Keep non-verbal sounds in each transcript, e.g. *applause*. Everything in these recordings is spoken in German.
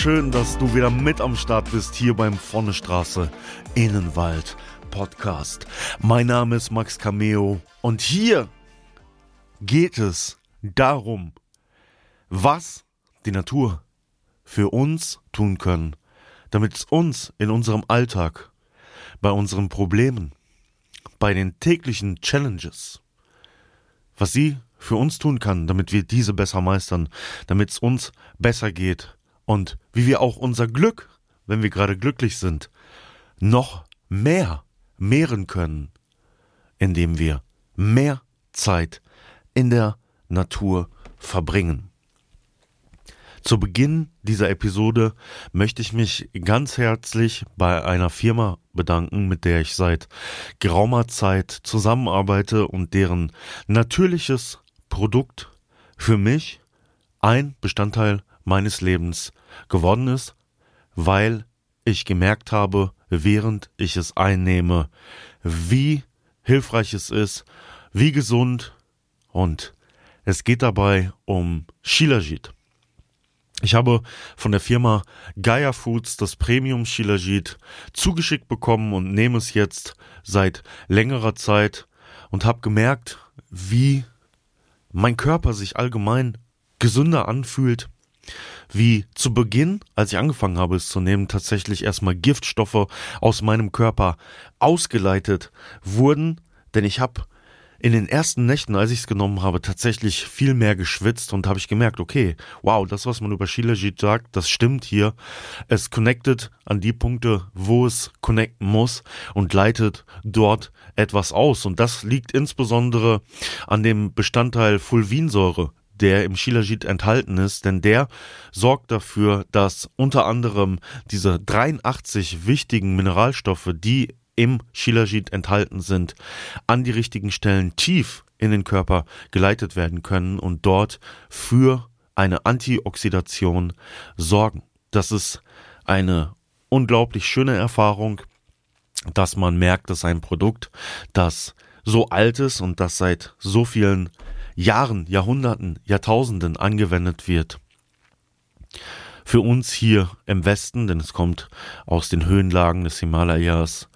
schön, dass du wieder mit am Start bist hier beim Vorne Straße Innenwald Podcast. Mein Name ist Max Cameo und hier geht es darum, was die Natur für uns tun können, damit es uns in unserem Alltag, bei unseren Problemen, bei den täglichen Challenges, was sie für uns tun kann, damit wir diese besser meistern, damit es uns besser geht und wie wir auch unser Glück, wenn wir gerade glücklich sind, noch mehr mehren können, indem wir mehr Zeit in der Natur verbringen. Zu Beginn dieser Episode möchte ich mich ganz herzlich bei einer Firma bedanken, mit der ich seit geraumer Zeit zusammenarbeite und deren natürliches Produkt für mich ein Bestandteil meines Lebens geworden ist, weil ich gemerkt habe, während ich es einnehme, wie hilfreich es ist, wie gesund und es geht dabei um Shilajit. Ich habe von der Firma Gaia Foods das Premium Shilajit zugeschickt bekommen und nehme es jetzt seit längerer Zeit und habe gemerkt, wie mein Körper sich allgemein gesünder anfühlt, wie zu Beginn, als ich angefangen habe es zu nehmen, tatsächlich erstmal Giftstoffe aus meinem Körper ausgeleitet wurden, denn ich habe in den ersten Nächten, als ich es genommen habe, tatsächlich viel mehr geschwitzt und habe ich gemerkt, okay, wow, das, was man über Shilajit sagt, das stimmt hier. Es connectet an die Punkte, wo es connecten muss und leitet dort etwas aus. Und das liegt insbesondere an dem Bestandteil Fulvinsäure, der im Shilajit enthalten ist, denn der sorgt dafür, dass unter anderem diese 83 wichtigen Mineralstoffe, die im Shilajit enthalten sind, an die richtigen Stellen tief in den Körper geleitet werden können und dort für eine Antioxidation sorgen. Das ist eine unglaublich schöne Erfahrung, dass man merkt, dass ein Produkt, das so alt ist und das seit so vielen Jahren, Jahrhunderten, Jahrtausenden angewendet wird. Für uns hier im Westen, denn es kommt aus den Höhenlagen des Himalayas,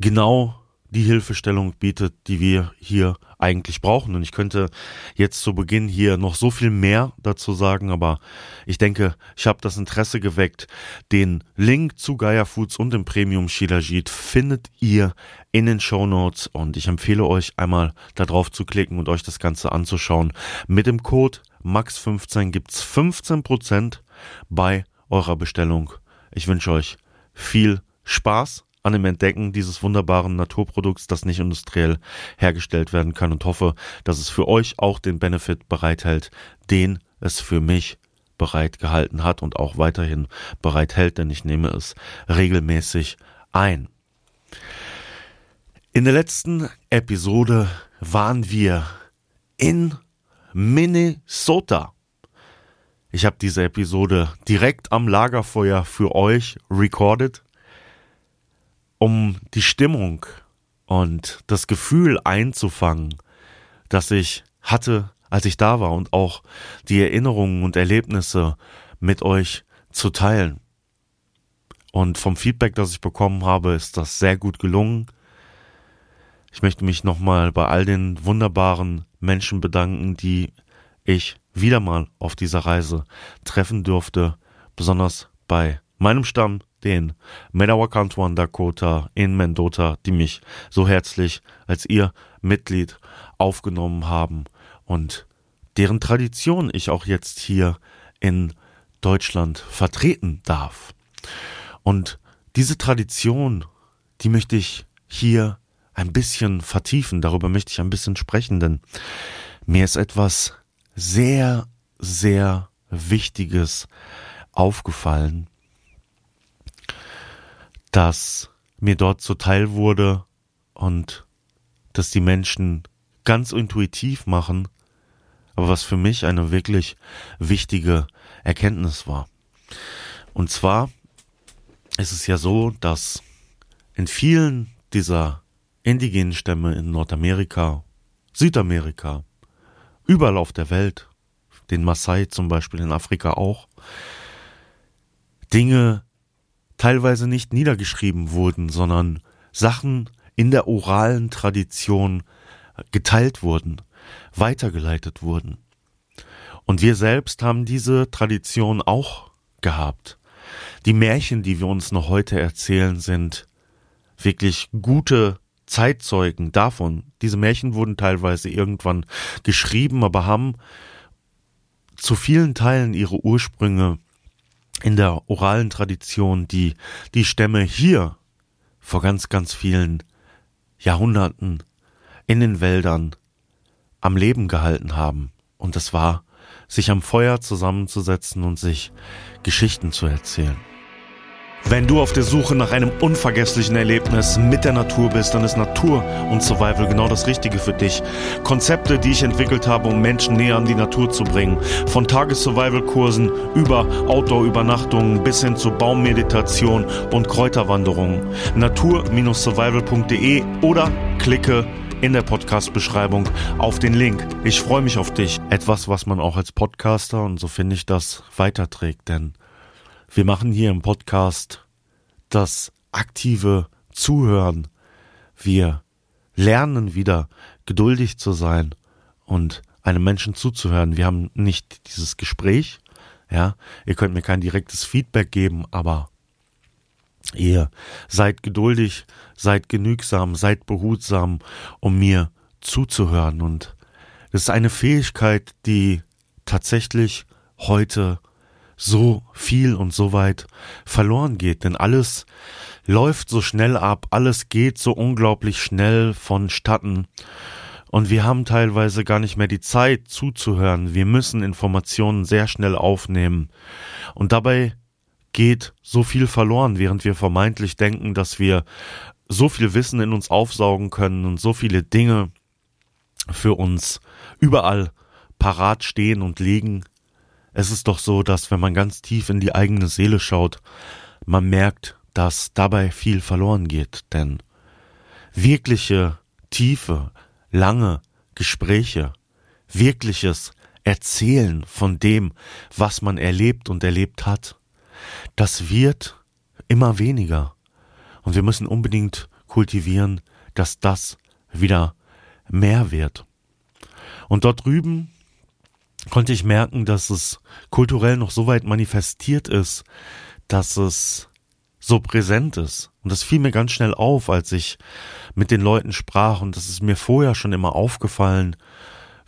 genau die Hilfestellung bietet, die wir hier eigentlich brauchen. Und ich könnte jetzt zu Beginn hier noch so viel mehr dazu sagen, aber ich denke, ich habe das Interesse geweckt. Den Link zu Gaia Foods und dem Premium Shilajit findet ihr in den Show Notes und ich empfehle euch einmal da drauf zu klicken und euch das Ganze anzuschauen. Mit dem Code MAX15 gibt's 15% bei eurer Bestellung. Ich wünsche euch viel Spaß an dem Entdecken dieses wunderbaren Naturprodukts, das nicht industriell hergestellt werden kann und hoffe, dass es für euch auch den Benefit bereithält, den es für mich bereit gehalten hat und auch weiterhin bereithält, denn ich nehme es regelmäßig ein. In der letzten Episode waren wir in Minnesota. Ich habe diese Episode direkt am Lagerfeuer für euch recorded um die Stimmung und das Gefühl einzufangen, das ich hatte, als ich da war und auch die Erinnerungen und Erlebnisse mit euch zu teilen. Und vom Feedback, das ich bekommen habe, ist das sehr gut gelungen. Ich möchte mich nochmal bei all den wunderbaren Menschen bedanken, die ich wieder mal auf dieser Reise treffen durfte, besonders bei meinem Stamm, den Medawakantuan Dakota in Mendota, die mich so herzlich als ihr Mitglied aufgenommen haben und deren Tradition ich auch jetzt hier in Deutschland vertreten darf. Und diese Tradition, die möchte ich hier ein bisschen vertiefen, darüber möchte ich ein bisschen sprechen, denn mir ist etwas sehr, sehr Wichtiges aufgefallen, dass mir dort zuteil wurde und dass die Menschen ganz intuitiv machen, aber was für mich eine wirklich wichtige Erkenntnis war. Und zwar ist es ja so, dass in vielen dieser indigenen Stämme in Nordamerika, Südamerika, überall auf der Welt, den Maasai zum Beispiel in Afrika auch, Dinge teilweise nicht niedergeschrieben wurden, sondern Sachen in der oralen Tradition geteilt wurden, weitergeleitet wurden. Und wir selbst haben diese Tradition auch gehabt. Die Märchen, die wir uns noch heute erzählen, sind wirklich gute Zeitzeugen davon. Diese Märchen wurden teilweise irgendwann geschrieben, aber haben zu vielen Teilen ihre Ursprünge in der oralen Tradition, die die Stämme hier vor ganz, ganz vielen Jahrhunderten in den Wäldern am Leben gehalten haben. Und das war, sich am Feuer zusammenzusetzen und sich Geschichten zu erzählen. Wenn du auf der Suche nach einem unvergesslichen Erlebnis mit der Natur bist, dann ist Natur und Survival genau das Richtige für dich. Konzepte, die ich entwickelt habe, um Menschen näher an die Natur zu bringen. Von Tages-Survival-Kursen über Outdoor-Übernachtungen bis hin zu Baummeditation und Kräuterwanderungen. Natur-survival.de oder klicke in der Podcast-Beschreibung auf den Link. Ich freue mich auf dich. Etwas, was man auch als Podcaster, und so finde ich das, weiterträgt, denn wir machen hier im Podcast das aktive Zuhören. Wir lernen wieder geduldig zu sein und einem Menschen zuzuhören. Wir haben nicht dieses Gespräch, ja. Ihr könnt mir kein direktes Feedback geben, aber ihr seid geduldig, seid genügsam, seid behutsam, um mir zuzuhören und das ist eine Fähigkeit, die tatsächlich heute so viel und so weit verloren geht, denn alles läuft so schnell ab, alles geht so unglaublich schnell vonstatten. Und wir haben teilweise gar nicht mehr die Zeit zuzuhören. Wir müssen Informationen sehr schnell aufnehmen. Und dabei geht so viel verloren, während wir vermeintlich denken, dass wir so viel Wissen in uns aufsaugen können und so viele Dinge für uns überall parat stehen und liegen, es ist doch so, dass wenn man ganz tief in die eigene Seele schaut, man merkt, dass dabei viel verloren geht, denn wirkliche, tiefe, lange Gespräche, wirkliches Erzählen von dem, was man erlebt und erlebt hat, das wird immer weniger. Und wir müssen unbedingt kultivieren, dass das wieder mehr wird. Und dort drüben konnte ich merken, dass es kulturell noch so weit manifestiert ist, dass es so präsent ist. Und das fiel mir ganz schnell auf, als ich mit den Leuten sprach. Und das ist mir vorher schon immer aufgefallen,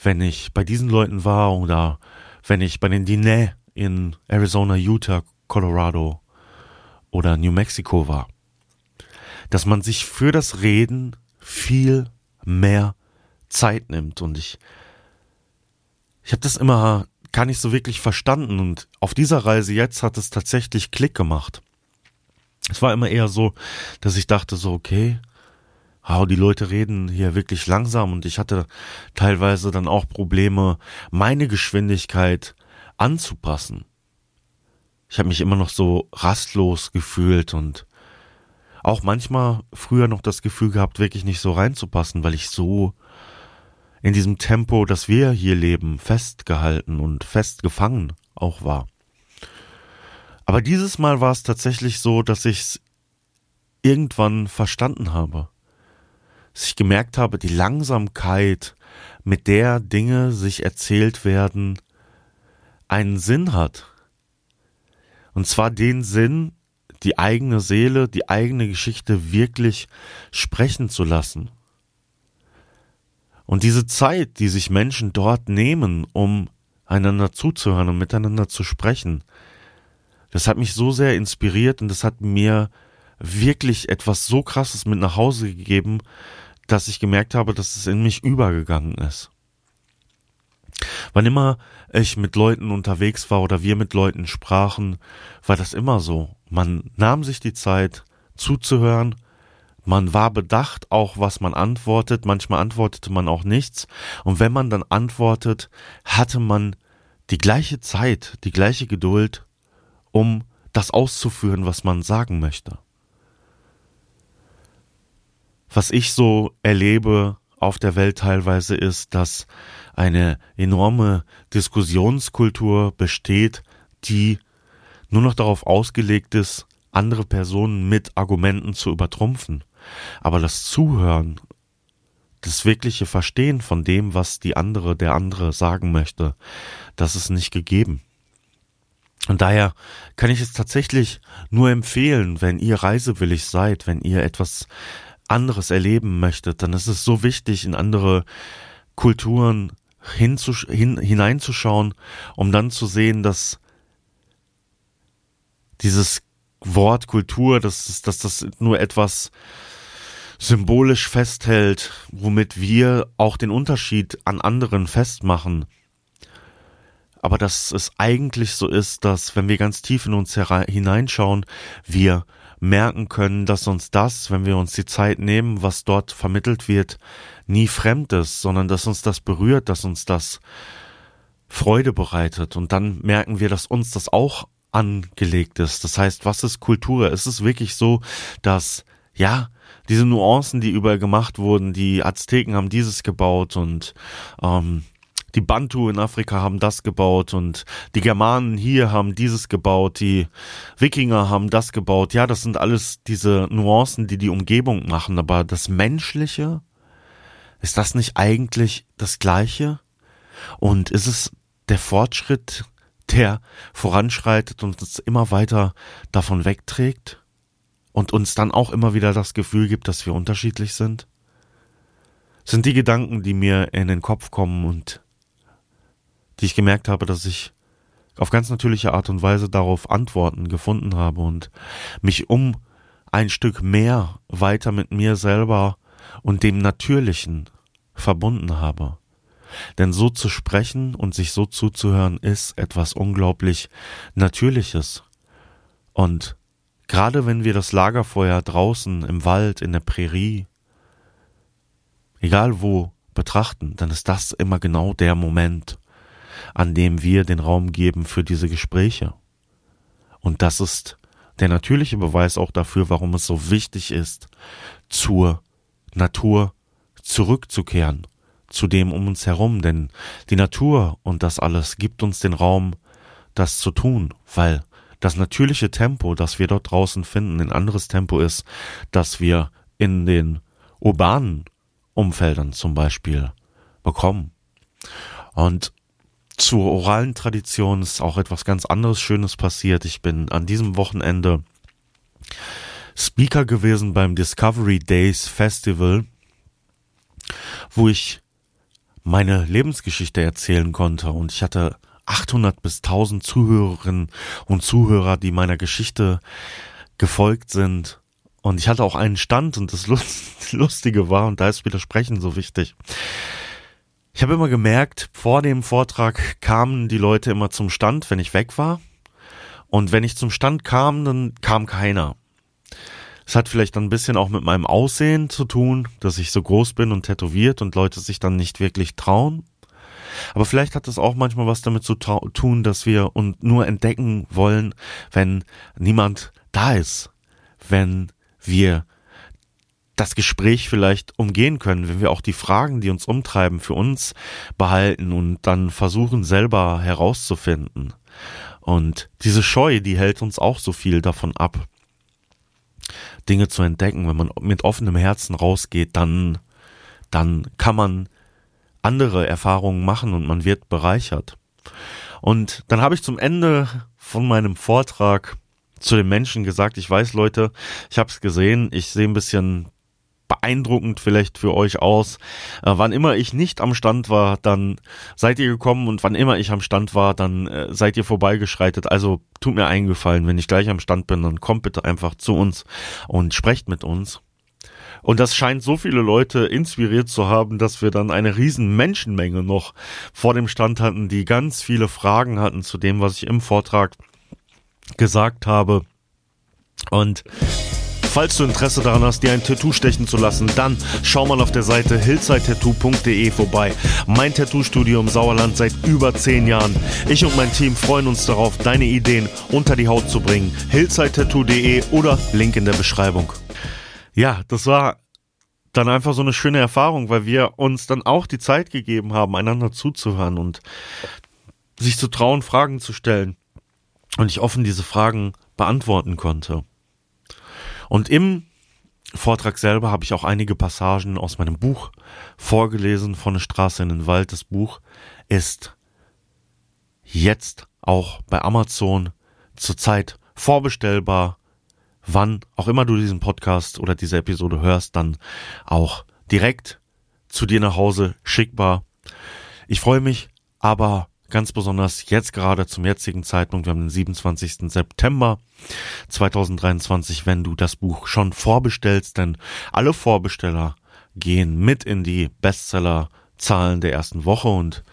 wenn ich bei diesen Leuten war oder wenn ich bei den Diné in Arizona, Utah, Colorado oder New Mexico war. Dass man sich für das Reden viel mehr Zeit nimmt. Und ich ich habe das immer gar nicht so wirklich verstanden und auf dieser Reise jetzt hat es tatsächlich Klick gemacht. Es war immer eher so, dass ich dachte so, okay, wow, die Leute reden hier wirklich langsam und ich hatte teilweise dann auch Probleme, meine Geschwindigkeit anzupassen. Ich habe mich immer noch so rastlos gefühlt und auch manchmal früher noch das Gefühl gehabt, wirklich nicht so reinzupassen, weil ich so in diesem Tempo, das wir hier leben, festgehalten und festgefangen auch war. Aber dieses Mal war es tatsächlich so, dass ich es irgendwann verstanden habe. Dass ich gemerkt habe, die Langsamkeit, mit der Dinge sich erzählt werden, einen Sinn hat. Und zwar den Sinn, die eigene Seele, die eigene Geschichte wirklich sprechen zu lassen. Und diese Zeit, die sich Menschen dort nehmen, um einander zuzuhören und miteinander zu sprechen, das hat mich so sehr inspiriert und das hat mir wirklich etwas so krasses mit nach Hause gegeben, dass ich gemerkt habe, dass es in mich übergegangen ist. Wann immer ich mit Leuten unterwegs war oder wir mit Leuten sprachen, war das immer so. Man nahm sich die Zeit zuzuhören, man war bedacht auch, was man antwortet, manchmal antwortete man auch nichts, und wenn man dann antwortet, hatte man die gleiche Zeit, die gleiche Geduld, um das auszuführen, was man sagen möchte. Was ich so erlebe auf der Welt teilweise ist, dass eine enorme Diskussionskultur besteht, die nur noch darauf ausgelegt ist, andere Personen mit Argumenten zu übertrumpfen. Aber das Zuhören, das wirkliche Verstehen von dem, was die andere, der andere sagen möchte, das ist nicht gegeben. Und daher kann ich es tatsächlich nur empfehlen, wenn ihr reisewillig seid, wenn ihr etwas anderes erleben möchtet, dann ist es so wichtig, in andere Kulturen hin, hineinzuschauen, um dann zu sehen, dass dieses Wort Kultur, dass, dass das nur etwas symbolisch festhält, womit wir auch den Unterschied an anderen festmachen. Aber dass es eigentlich so ist, dass wenn wir ganz tief in uns hineinschauen, wir merken können, dass uns das, wenn wir uns die Zeit nehmen, was dort vermittelt wird, nie fremd ist, sondern dass uns das berührt, dass uns das Freude bereitet. Und dann merken wir, dass uns das auch angelegt ist. Das heißt, was ist Kultur? Ist es wirklich so, dass, ja, diese Nuancen, die überall gemacht wurden, die Azteken haben dieses gebaut und ähm, die Bantu in Afrika haben das gebaut und die Germanen hier haben dieses gebaut, die Wikinger haben das gebaut. Ja, das sind alles diese Nuancen, die die Umgebung machen, aber das Menschliche, ist das nicht eigentlich das Gleiche? Und ist es der Fortschritt, der voranschreitet und uns immer weiter davon wegträgt? Und uns dann auch immer wieder das Gefühl gibt, dass wir unterschiedlich sind? sind die Gedanken, die mir in den Kopf kommen und die ich gemerkt habe, dass ich auf ganz natürliche Art und Weise darauf Antworten gefunden habe und mich um ein Stück mehr weiter mit mir selber und dem Natürlichen verbunden habe. Denn so zu sprechen und sich so zuzuhören ist etwas unglaublich Natürliches. Und gerade wenn wir das Lagerfeuer draußen im Wald, in der Prärie, egal wo, betrachten, dann ist das immer genau der Moment, an dem wir den Raum geben für diese Gespräche. Und das ist der natürliche Beweis auch dafür, warum es so wichtig ist, zur Natur zurückzukehren, zu dem um uns herum, denn die Natur und das alles gibt uns den Raum, das zu tun, weil das natürliche Tempo, das wir dort draußen finden, ein anderes Tempo ist, das wir in den urbanen Umfeldern zum Beispiel bekommen. Und zur oralen Tradition ist auch etwas ganz anderes Schönes passiert. Ich bin an diesem Wochenende Speaker gewesen beim Discovery Days Festival, wo ich meine Lebensgeschichte erzählen konnte und ich hatte 800 bis 1000 Zuhörerinnen und Zuhörer, die meiner Geschichte gefolgt sind. Und ich hatte auch einen Stand und das *laughs* Lustige war, und da ist Widersprechen so wichtig. Ich habe immer gemerkt, vor dem Vortrag kamen die Leute immer zum Stand, wenn ich weg war. Und wenn ich zum Stand kam, dann kam keiner. Es hat vielleicht dann ein bisschen auch mit meinem Aussehen zu tun, dass ich so groß bin und tätowiert und Leute sich dann nicht wirklich trauen. Aber vielleicht hat es auch manchmal was damit zu tun, dass wir uns nur entdecken wollen, wenn niemand da ist, wenn wir das Gespräch vielleicht umgehen können, wenn wir auch die Fragen, die uns umtreiben, für uns behalten und dann versuchen selber herauszufinden. Und diese Scheu, die hält uns auch so viel davon ab, Dinge zu entdecken. Wenn man mit offenem Herzen rausgeht, dann, dann kann man andere Erfahrungen machen und man wird bereichert. Und dann habe ich zum Ende von meinem Vortrag zu den Menschen gesagt, ich weiß Leute, ich habe es gesehen, ich sehe ein bisschen beeindruckend vielleicht für euch aus. Äh, wann immer ich nicht am Stand war, dann seid ihr gekommen und wann immer ich am Stand war, dann äh, seid ihr vorbeigeschreitet. Also tut mir eingefallen, wenn ich gleich am Stand bin, dann kommt bitte einfach zu uns und sprecht mit uns. Und das scheint so viele Leute inspiriert zu haben, dass wir dann eine riesen Menschenmenge noch vor dem Stand hatten, die ganz viele Fragen hatten zu dem, was ich im Vortrag gesagt habe. Und Falls du Interesse daran hast, dir ein Tattoo stechen zu lassen, dann schau mal auf der Seite hillsidetattoo.de vorbei. Mein Tattoo-Studio im Sauerland seit über zehn Jahren. Ich und mein Team freuen uns darauf, deine Ideen unter die Haut zu bringen. hillsidetattoo.de oder Link in der Beschreibung. Ja, das war dann einfach so eine schöne Erfahrung, weil wir uns dann auch die Zeit gegeben haben, einander zuzuhören und sich zu trauen, Fragen zu stellen. Und ich offen diese Fragen beantworten konnte. Und im Vortrag selber habe ich auch einige Passagen aus meinem Buch vorgelesen, von der Straße in den Wald. Das Buch ist jetzt auch bei Amazon zurzeit vorbestellbar. Wann auch immer du diesen Podcast oder diese Episode hörst, dann auch direkt zu dir nach Hause schickbar. Ich freue mich aber ganz besonders jetzt gerade zum jetzigen Zeitpunkt, wir haben den 27. September 2023, wenn du das Buch schon vorbestellst, denn alle Vorbesteller gehen mit in die Bestseller-Zahlen der ersten Woche und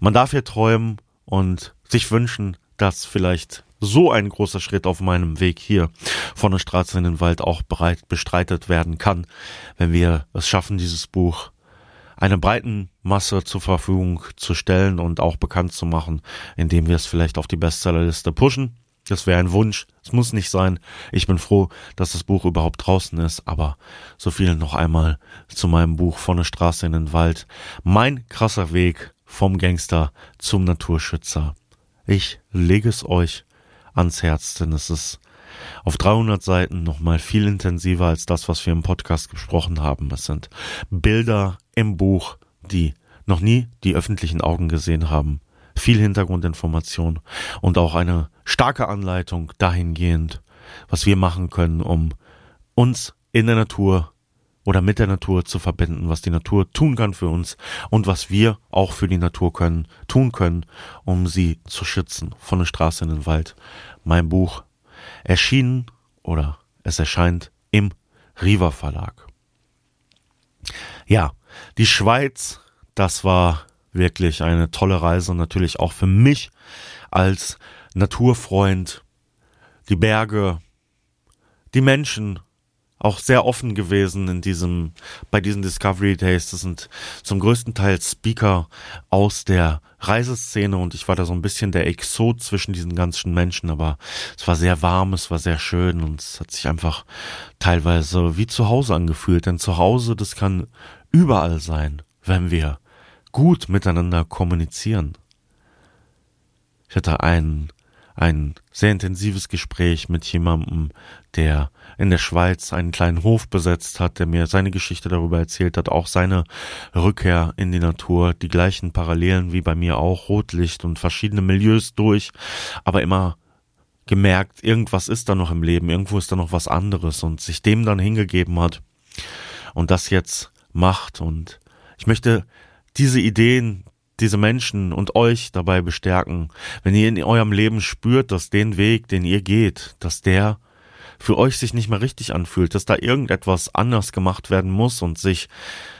man darf hier träumen und sich wünschen, dass vielleicht so ein großer Schritt auf meinem Weg hier von der Straße in den Wald auch bereit bestreitet werden kann, wenn wir es schaffen, dieses Buch einer breiten Masse zur Verfügung zu stellen und auch bekannt zu machen, indem wir es vielleicht auf die Bestsellerliste pushen. Das wäre ein Wunsch. Es muss nicht sein. Ich bin froh, dass das Buch überhaupt draußen ist. Aber so viel noch einmal zu meinem Buch von der Straße in den Wald. Mein krasser Weg vom Gangster zum Naturschützer. Ich lege es euch ans Herz, denn es ist auf 300 Seiten nochmal viel intensiver als das, was wir im Podcast gesprochen haben. Es sind Bilder im Buch, die noch nie die öffentlichen Augen gesehen haben. Viel Hintergrundinformation und auch eine starke Anleitung dahingehend, was wir machen können, um uns in der Natur oder mit der Natur zu verbinden, was die Natur tun kann für uns und was wir auch für die Natur können, tun können, um sie zu schützen. Von der Straße in den Wald. Mein Buch erschienen oder es erscheint im Riva Verlag. Ja, die Schweiz, das war wirklich eine tolle Reise, natürlich auch für mich als Naturfreund. Die Berge, die Menschen, auch sehr offen gewesen in diesem, bei diesen Discovery Days. Das sind zum größten Teil Speaker aus der Reiseszene und ich war da so ein bisschen der Exot zwischen diesen ganzen Menschen, aber es war sehr warm, es war sehr schön und es hat sich einfach teilweise wie zu Hause angefühlt, denn zu Hause, das kann überall sein, wenn wir gut miteinander kommunizieren. Ich hatte einen ein sehr intensives Gespräch mit jemandem, der in der Schweiz einen kleinen Hof besetzt hat, der mir seine Geschichte darüber erzählt hat, auch seine Rückkehr in die Natur, die gleichen Parallelen wie bei mir auch, Rotlicht und verschiedene Milieus durch, aber immer gemerkt, irgendwas ist da noch im Leben, irgendwo ist da noch was anderes und sich dem dann hingegeben hat und das jetzt macht. Und ich möchte diese Ideen, diese Menschen und euch dabei bestärken, wenn ihr in eurem Leben spürt, dass den Weg, den ihr geht, dass der für euch sich nicht mehr richtig anfühlt, dass da irgendetwas anders gemacht werden muss und sich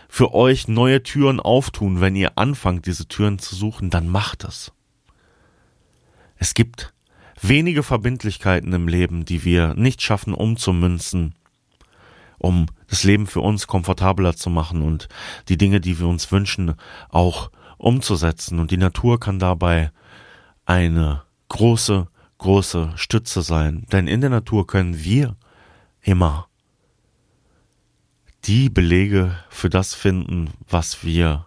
für euch neue Türen auftun, wenn ihr anfangt, diese Türen zu suchen, dann macht es. Es gibt wenige Verbindlichkeiten im Leben, die wir nicht schaffen umzumünzen, um das Leben für uns komfortabler zu machen und die Dinge, die wir uns wünschen, auch umzusetzen. Und die Natur kann dabei eine große, große Stütze sein. Denn in der Natur können wir immer die Belege für das finden, was wir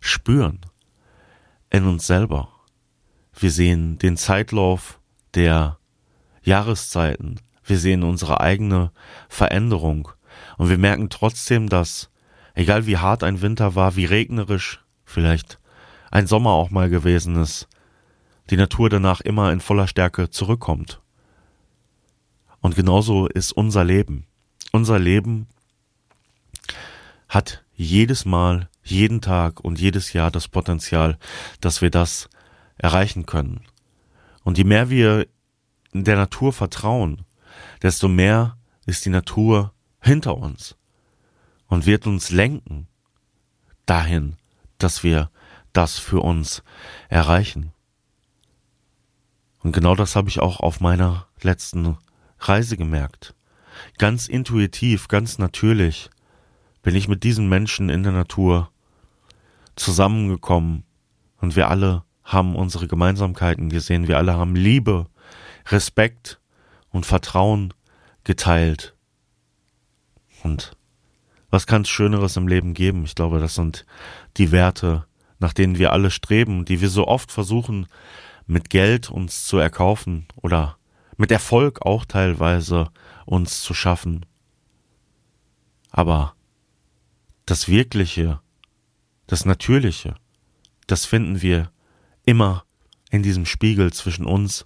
spüren in uns selber. Wir sehen den Zeitlauf der Jahreszeiten. Wir sehen unsere eigene Veränderung. Und wir merken trotzdem, dass, egal wie hart ein Winter war, wie regnerisch, vielleicht ein Sommer auch mal gewesen ist, die Natur danach immer in voller Stärke zurückkommt. Und genauso ist unser Leben. Unser Leben hat jedes Mal, jeden Tag und jedes Jahr das Potenzial, dass wir das erreichen können. Und je mehr wir der Natur vertrauen, desto mehr ist die Natur hinter uns. und wird uns lenken dahin, dass wir das für uns erreichen. Und genau das habe ich auch auf meiner letzten Reise gemerkt. Ganz intuitiv, ganz natürlich bin ich mit diesen Menschen in der Natur zusammengekommen und wir alle haben unsere Gemeinsamkeiten gesehen, wir alle haben Liebe, Respekt und Vertrauen geteilt. Und was kann es Schöneres im Leben geben? Ich glaube, das sind die Werte, nach denen wir alle streben, die wir so oft versuchen, mit Geld uns zu erkaufen oder mit Erfolg auch teilweise uns zu schaffen. Aber das Wirkliche, das Natürliche, das finden wir immer in diesem Spiegel zwischen uns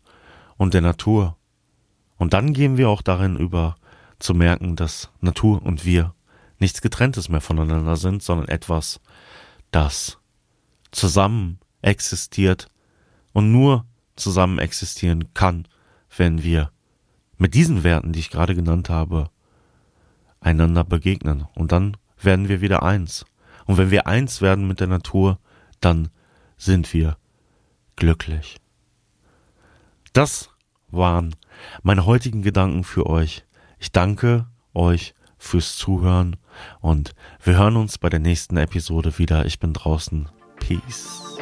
und der Natur. Und dann gehen wir auch darin über, zu merken, dass Natur und wir nichts Getrenntes mehr voneinander sind, sondern etwas, das zusammen existiert und nur zusammen existieren kann, wenn wir mit diesen Werten, die ich gerade genannt habe, einander begegnen. Und dann werden wir wieder eins. Und wenn wir eins werden mit der Natur, dann sind wir glücklich. Das waren meine heutigen Gedanken für euch. Ich danke euch fürs Zuhören und wir hören uns bei der nächsten Episode wieder. Ich bin draußen. Peace.